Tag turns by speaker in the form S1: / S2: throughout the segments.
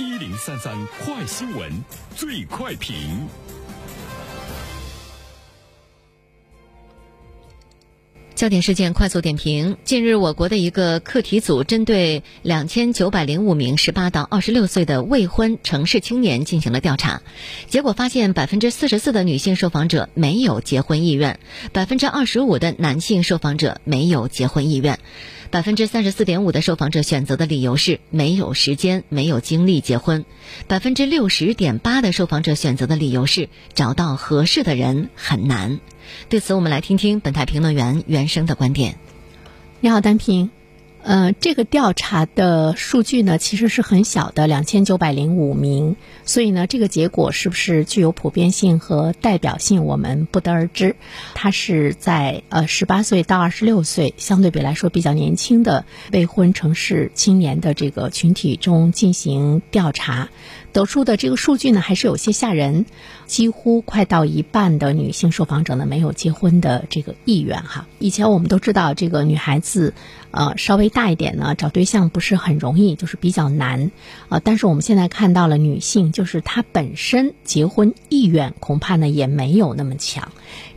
S1: 一零三三快新闻，最快评。
S2: 焦点事件快速点评：近日，我国的一个课题组针对两千九百零五名十八到二十六岁的未婚城市青年进行了调查，结果发现，百分之四十四的女性受访者没有结婚意愿，百分之二十五的男性受访者没有结婚意愿。百分之三十四点五的受访者选择的理由是没有时间、没有精力结婚；百分之六十点八的受访者选择的理由是找到合适的人很难。对此，我们来听听本台评论员原生的观点。
S3: 你好，单平。呃，这个调查的数据呢，其实是很小的，两千九百零五名，所以呢，这个结果是不是具有普遍性和代表性，我们不得而知。它是在呃十八岁到二十六岁，相对比来说比较年轻的未婚城市青年的这个群体中进行调查。得出的这个数据呢，还是有些吓人，几乎快到一半的女性受访者呢没有结婚的这个意愿哈。以前我们都知道，这个女孩子，呃，稍微大一点呢，找对象不是很容易，就是比较难，呃，但是我们现在看到了女性，就是她本身结婚意愿恐怕呢也没有那么强。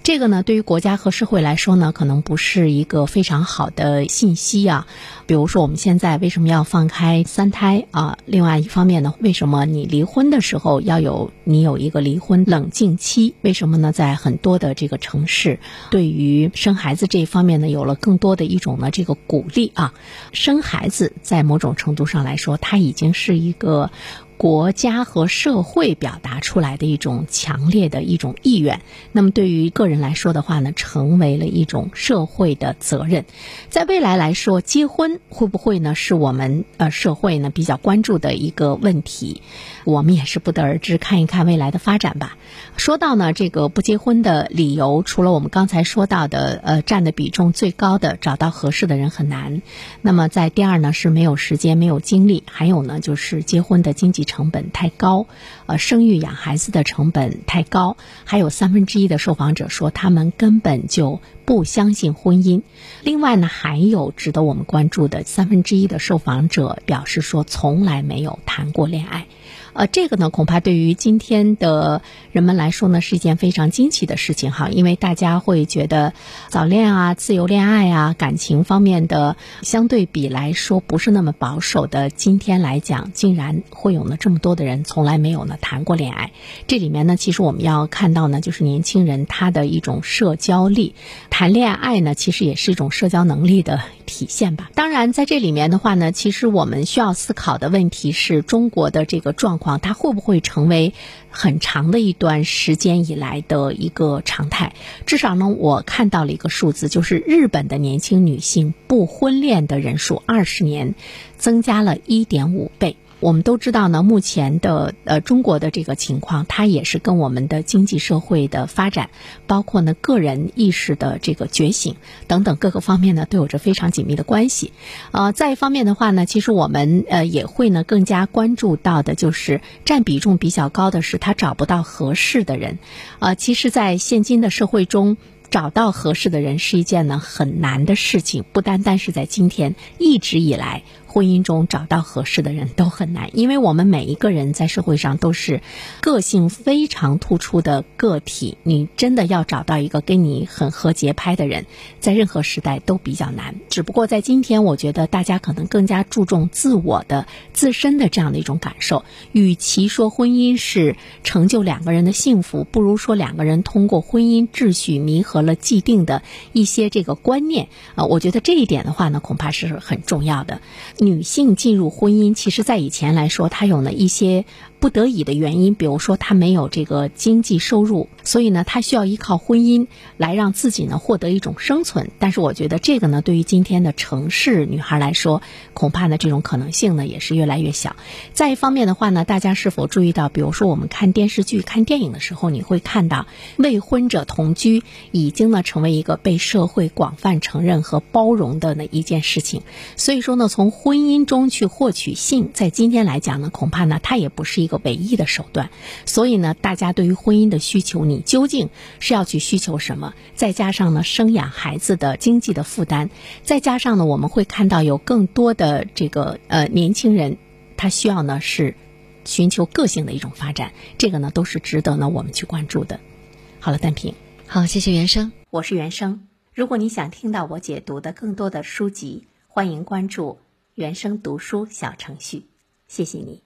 S3: 这个呢，对于国家和社会来说呢，可能不是一个非常好的信息啊。比如说，我们现在为什么要放开三胎啊？另外一方面呢，为什么你离婚的时候要有你有一个离婚冷静期？为什么呢？在很多的这个城市，对于生孩子这一方面呢，有了更多的一种呢这个鼓励啊。生孩子在某种程度上来说，它已经是一个。国家和社会表达出来的一种强烈的一种意愿，那么对于个人来说的话呢，成为了一种社会的责任。在未来来说，结婚会不会呢，是我们呃社会呢比较关注的一个问题。我们也是不得而知，看一看未来的发展吧。说到呢，这个不结婚的理由，除了我们刚才说到的，呃，占的比重最高的，找到合适的人很难。那么在第二呢，是没有时间、没有精力，还有呢，就是结婚的经济成成本太高，呃，生育养孩子的成本太高。还有三分之一的受访者说，他们根本就不相信婚姻。另外呢，还有值得我们关注的三分之一的受访者表示说，从来没有谈过恋爱。呃，这个呢，恐怕对于今天的人们来说呢，是一件非常惊奇的事情哈，因为大家会觉得早恋啊、自由恋爱啊、感情方面的相对比来说不是那么保守的，今天来讲，竟然会有呢这么多的人从来没有呢谈过恋爱。这里面呢，其实我们要看到呢，就是年轻人他的一种社交力，谈恋爱呢，其实也是一种社交能力的体现吧。当然，在这里面的话呢，其实我们需要思考的问题是中国的这个状况。它会不会成为很长的一段时间以来的一个常态？至少呢，我看到了一个数字，就是日本的年轻女性不婚恋的人数，二十年增加了一点五倍。我们都知道呢，目前的呃中国的这个情况，它也是跟我们的经济社会的发展，包括呢个人意识的这个觉醒等等各个方面呢，都有着非常紧密的关系。呃，再一方面的话呢，其实我们呃也会呢更加关注到的，就是占比重比较高的是他找不到合适的人。呃，其实，在现今的社会中，找到合适的人是一件呢很难的事情，不单单是在今天，一直以来。婚姻中找到合适的人都很难，因为我们每一个人在社会上都是个性非常突出的个体。你真的要找到一个跟你很合节拍的人，在任何时代都比较难。只不过在今天，我觉得大家可能更加注重自我的自身的这样的一种感受。与其说婚姻是成就两个人的幸福，不如说两个人通过婚姻秩序弥合了既定的一些这个观念。啊，我觉得这一点的话呢，恐怕是很重要的。女性进入婚姻，其实在以前来说，她有了一些。不得已的原因，比如说他没有这个经济收入，所以呢，他需要依靠婚姻来让自己呢获得一种生存。但是我觉得这个呢，对于今天的城市女孩来说，恐怕呢这种可能性呢也是越来越小。再一方面的话呢，大家是否注意到，比如说我们看电视剧、看电影的时候，你会看到未婚者同居已经呢成为一个被社会广泛承认和包容的那一件事情。所以说呢，从婚姻中去获取性，在今天来讲呢，恐怕呢它也不是一个。唯一的手段，所以呢，大家对于婚姻的需求，你究竟是要去需求什么？再加上呢，生养孩子的经济的负担，再加上呢，我们会看到有更多的这个呃年轻人，他需要呢是寻求个性的一种发展，这个呢都是值得呢我们去关注的。好了，单平，
S2: 好，谢谢原生，
S3: 我是原生。如果你想听到我解读的更多的书籍，欢迎关注原生读书小程序。谢谢你。